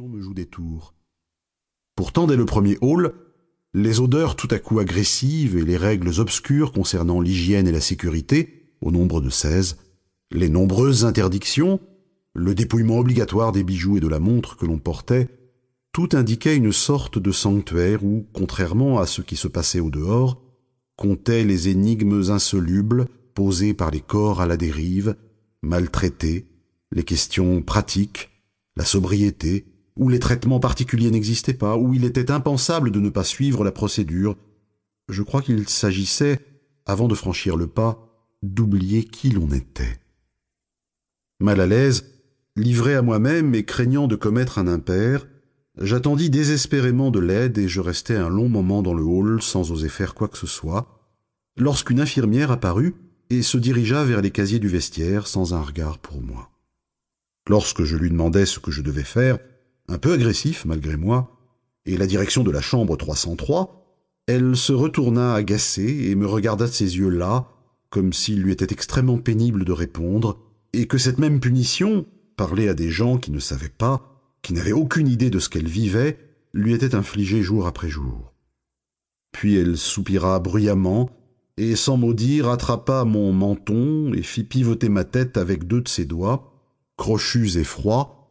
me joue des tours. Pourtant, dès le premier hall, les odeurs tout à coup agressives et les règles obscures concernant l'hygiène et la sécurité, au nombre de seize, les nombreuses interdictions, le dépouillement obligatoire des bijoux et de la montre que l'on portait, tout indiquait une sorte de sanctuaire où, contrairement à ce qui se passait au dehors, comptaient les énigmes insolubles posées par les corps à la dérive, maltraités, les questions pratiques, la sobriété, où les traitements particuliers n'existaient pas, où il était impensable de ne pas suivre la procédure. Je crois qu'il s'agissait, avant de franchir le pas, d'oublier qui l'on était. Mal à l'aise, livré à moi-même et craignant de commettre un impair, j'attendis désespérément de l'aide et je restai un long moment dans le hall sans oser faire quoi que ce soit, lorsqu'une infirmière apparut et se dirigea vers les casiers du vestiaire sans un regard pour moi. Lorsque je lui demandai ce que je devais faire, un peu agressif malgré moi, et la direction de la chambre 303, elle se retourna agacée et me regarda de ses yeux là, comme s'il lui était extrêmement pénible de répondre, et que cette même punition, parler à des gens qui ne savaient pas, qui n'avaient aucune idée de ce qu'elle vivait, lui était infligée jour après jour. Puis elle soupira bruyamment, et sans mot dire attrapa mon menton et fit pivoter ma tête avec deux de ses doigts, crochus et froids,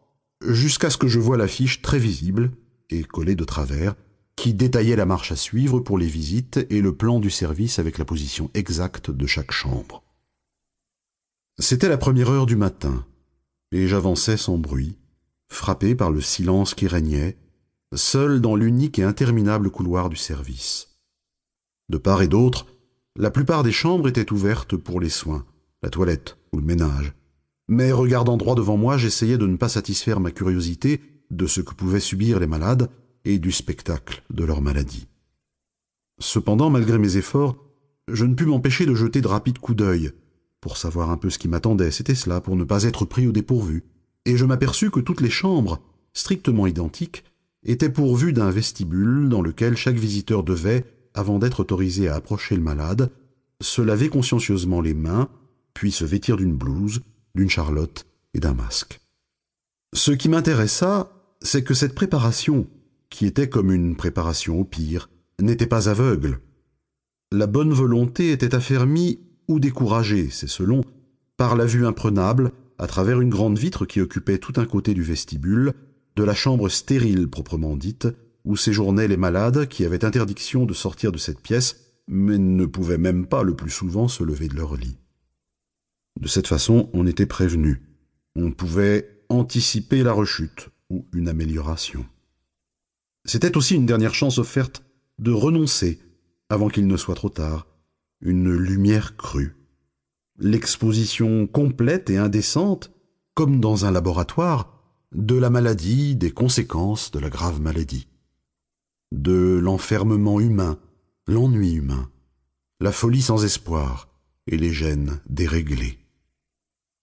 jusqu'à ce que je voie l'affiche très visible et collée de travers, qui détaillait la marche à suivre pour les visites et le plan du service avec la position exacte de chaque chambre. C'était la première heure du matin, et j'avançais sans bruit, frappé par le silence qui régnait, seul dans l'unique et interminable couloir du service. De part et d'autre, la plupart des chambres étaient ouvertes pour les soins, la toilette ou le ménage mais regardant droit devant moi, j'essayais de ne pas satisfaire ma curiosité de ce que pouvaient subir les malades et du spectacle de leur maladie. Cependant, malgré mes efforts, je ne pus m'empêcher de jeter de rapides coups d'œil, pour savoir un peu ce qui m'attendait, c'était cela, pour ne pas être pris au dépourvu, et je m'aperçus que toutes les chambres, strictement identiques, étaient pourvues d'un vestibule dans lequel chaque visiteur devait, avant d'être autorisé à approcher le malade, se laver consciencieusement les mains, puis se vêtir d'une blouse, d'une charlotte et d'un masque. Ce qui m'intéressa, c'est que cette préparation, qui était comme une préparation au pire, n'était pas aveugle. La bonne volonté était affermie ou découragée, c'est selon, par la vue imprenable, à travers une grande vitre qui occupait tout un côté du vestibule, de la chambre stérile proprement dite, où séjournaient les malades qui avaient interdiction de sortir de cette pièce, mais ne pouvaient même pas le plus souvent se lever de leur lit. De cette façon, on était prévenu. On pouvait anticiper la rechute ou une amélioration. C'était aussi une dernière chance offerte de renoncer avant qu'il ne soit trop tard, une lumière crue. L'exposition complète et indécente, comme dans un laboratoire, de la maladie, des conséquences de la grave maladie, de l'enfermement humain, l'ennui humain, la folie sans espoir et les gènes déréglés.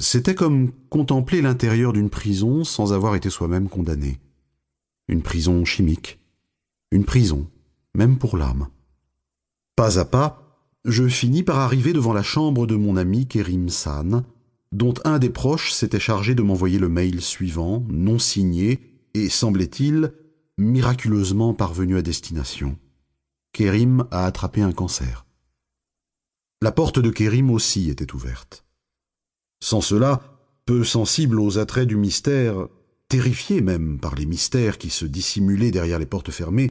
C'était comme contempler l'intérieur d'une prison sans avoir été soi-même condamné. Une prison chimique. Une prison, même pour l'âme. Pas à pas, je finis par arriver devant la chambre de mon ami Kerim San, dont un des proches s'était chargé de m'envoyer le mail suivant, non signé, et, semblait-il, miraculeusement parvenu à destination. Kerim a attrapé un cancer. La porte de Kerim aussi était ouverte. Sans cela, peu sensible aux attraits du mystère, terrifié même par les mystères qui se dissimulaient derrière les portes fermées,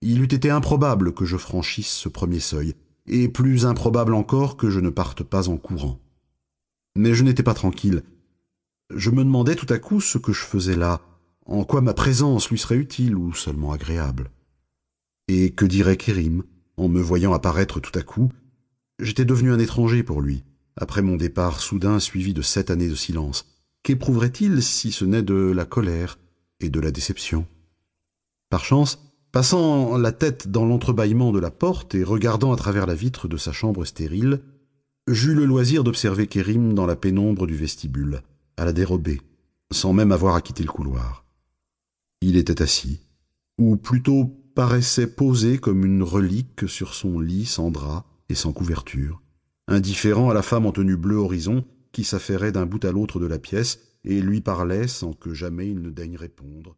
il eût été improbable que je franchisse ce premier seuil, et plus improbable encore que je ne parte pas en courant. Mais je n'étais pas tranquille. Je me demandais tout à coup ce que je faisais là, en quoi ma présence lui serait utile ou seulement agréable. Et que dirait Kérim, en me voyant apparaître tout à coup? J'étais devenu un étranger pour lui après mon départ soudain suivi de sept années de silence Qu'éprouverait-il si ce n'est de la colère et de la déception? Par chance, passant la tête dans l'entrebâillement de la porte et regardant à travers la vitre de sa chambre stérile, j'eus le loisir d'observer Kérim dans la pénombre du vestibule, à la dérobée, sans même avoir à quitter le couloir. Il était assis, ou plutôt paraissait posé comme une relique sur son lit sans drap et sans couverture indifférent à la femme en tenue bleu horizon qui s'affairait d'un bout à l'autre de la pièce et lui parlait sans que jamais il ne daigne répondre.